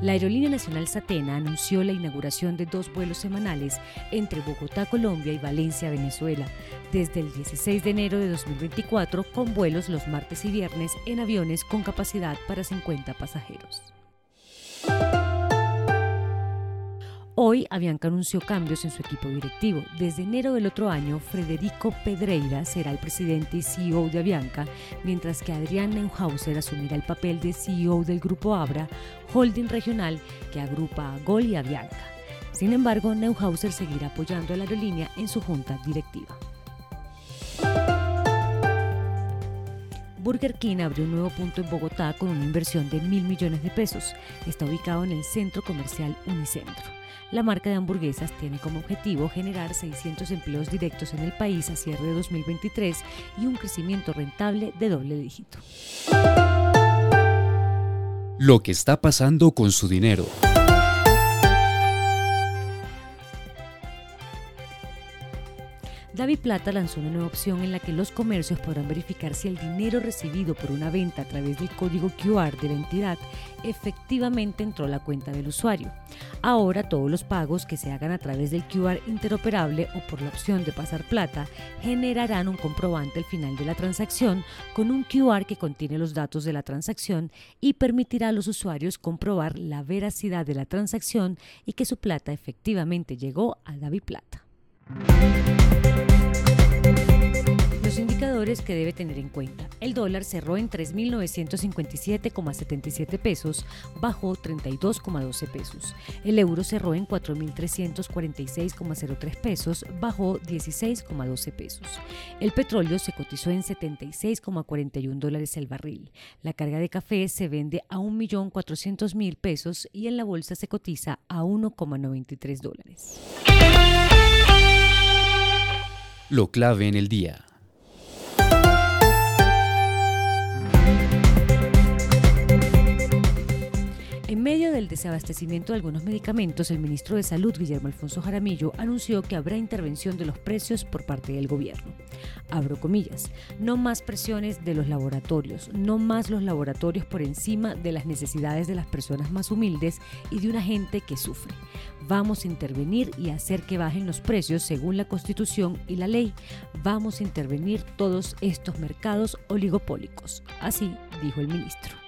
La Aerolínea Nacional Satena anunció la inauguración de dos vuelos semanales entre Bogotá, Colombia y Valencia, Venezuela, desde el 16 de enero de 2024 con vuelos los martes y viernes en aviones con capacidad para 50 pasajeros. Hoy Avianca anunció cambios en su equipo directivo. Desde enero del otro año, Federico Pedreira será el presidente y CEO de Avianca, mientras que Adrián Neuhauser asumirá el papel de CEO del grupo Abra, holding regional que agrupa a Gol y Avianca. Sin embargo, Neuhauser seguirá apoyando a la aerolínea en su junta directiva. Burger King abrió un nuevo punto en Bogotá con una inversión de mil millones de pesos. Está ubicado en el centro comercial Unicentro. La marca de hamburguesas tiene como objetivo generar 600 empleos directos en el país a cierre de 2023 y un crecimiento rentable de doble dígito. Lo que está pasando con su dinero. Davi Plata lanzó una nueva opción en la que los comercios podrán verificar si el dinero recibido por una venta a través del código QR de la entidad efectivamente entró a la cuenta del usuario. Ahora todos los pagos que se hagan a través del QR interoperable o por la opción de pasar plata generarán un comprobante al final de la transacción con un QR que contiene los datos de la transacción y permitirá a los usuarios comprobar la veracidad de la transacción y que su plata efectivamente llegó a Davi Plata. Los indicadores que debe tener en cuenta. El dólar cerró en 3.957,77 pesos, bajó 32,12 pesos. El euro cerró en 4.346,03 pesos, bajó 16,12 pesos. El petróleo se cotizó en 76,41 dólares el barril. La carga de café se vende a 1.400.000 pesos y en la bolsa se cotiza a 1,93 dólares lo clave en el día. En medio del desabastecimiento de algunos medicamentos, el ministro de Salud, Guillermo Alfonso Jaramillo, anunció que habrá intervención de los precios por parte del gobierno. Abro comillas, no más presiones de los laboratorios, no más los laboratorios por encima de las necesidades de las personas más humildes y de una gente que sufre. Vamos a intervenir y hacer que bajen los precios según la Constitución y la ley. Vamos a intervenir todos estos mercados oligopólicos. Así dijo el ministro.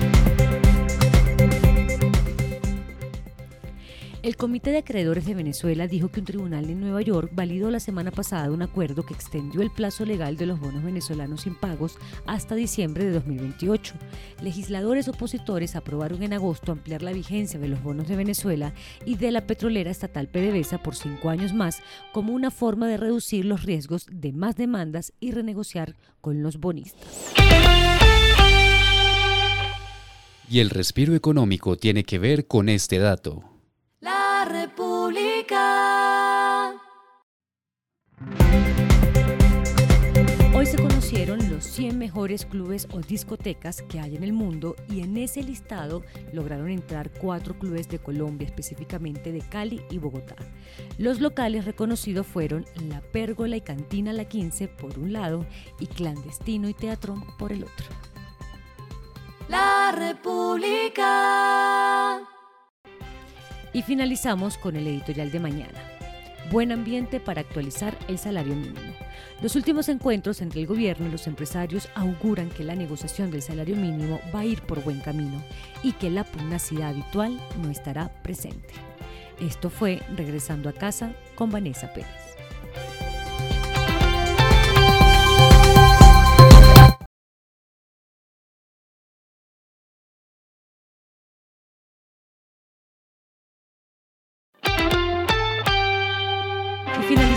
El Comité de Acreedores de Venezuela dijo que un tribunal en Nueva York validó la semana pasada un acuerdo que extendió el plazo legal de los bonos venezolanos pagos hasta diciembre de 2028. Legisladores opositores aprobaron en agosto ampliar la vigencia de los bonos de Venezuela y de la petrolera estatal PDVSA por cinco años más como una forma de reducir los riesgos de más demandas y renegociar con los bonistas. Y el respiro económico tiene que ver con este dato. Se conocieron los 100 mejores clubes o discotecas que hay en el mundo y en ese listado lograron entrar cuatro clubes de Colombia, específicamente de Cali y Bogotá. Los locales reconocidos fueron La Pérgola y Cantina La 15 por un lado y Clandestino y Teatrón por el otro. La República. Y finalizamos con el editorial de mañana. Buen ambiente para actualizar el salario mínimo. Los últimos encuentros entre el gobierno y los empresarios auguran que la negociación del salario mínimo va a ir por buen camino y que la pugnacidad habitual no estará presente. Esto fue Regresando a casa con Vanessa Pérez.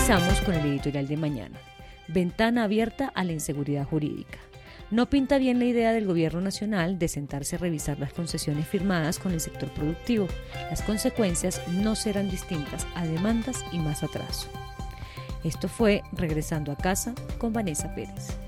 Finalizamos con el editorial de mañana. Ventana abierta a la inseguridad jurídica. No pinta bien la idea del gobierno nacional de sentarse a revisar las concesiones firmadas con el sector productivo. Las consecuencias no serán distintas a demandas y más atraso. Esto fue Regresando a casa con Vanessa Pérez.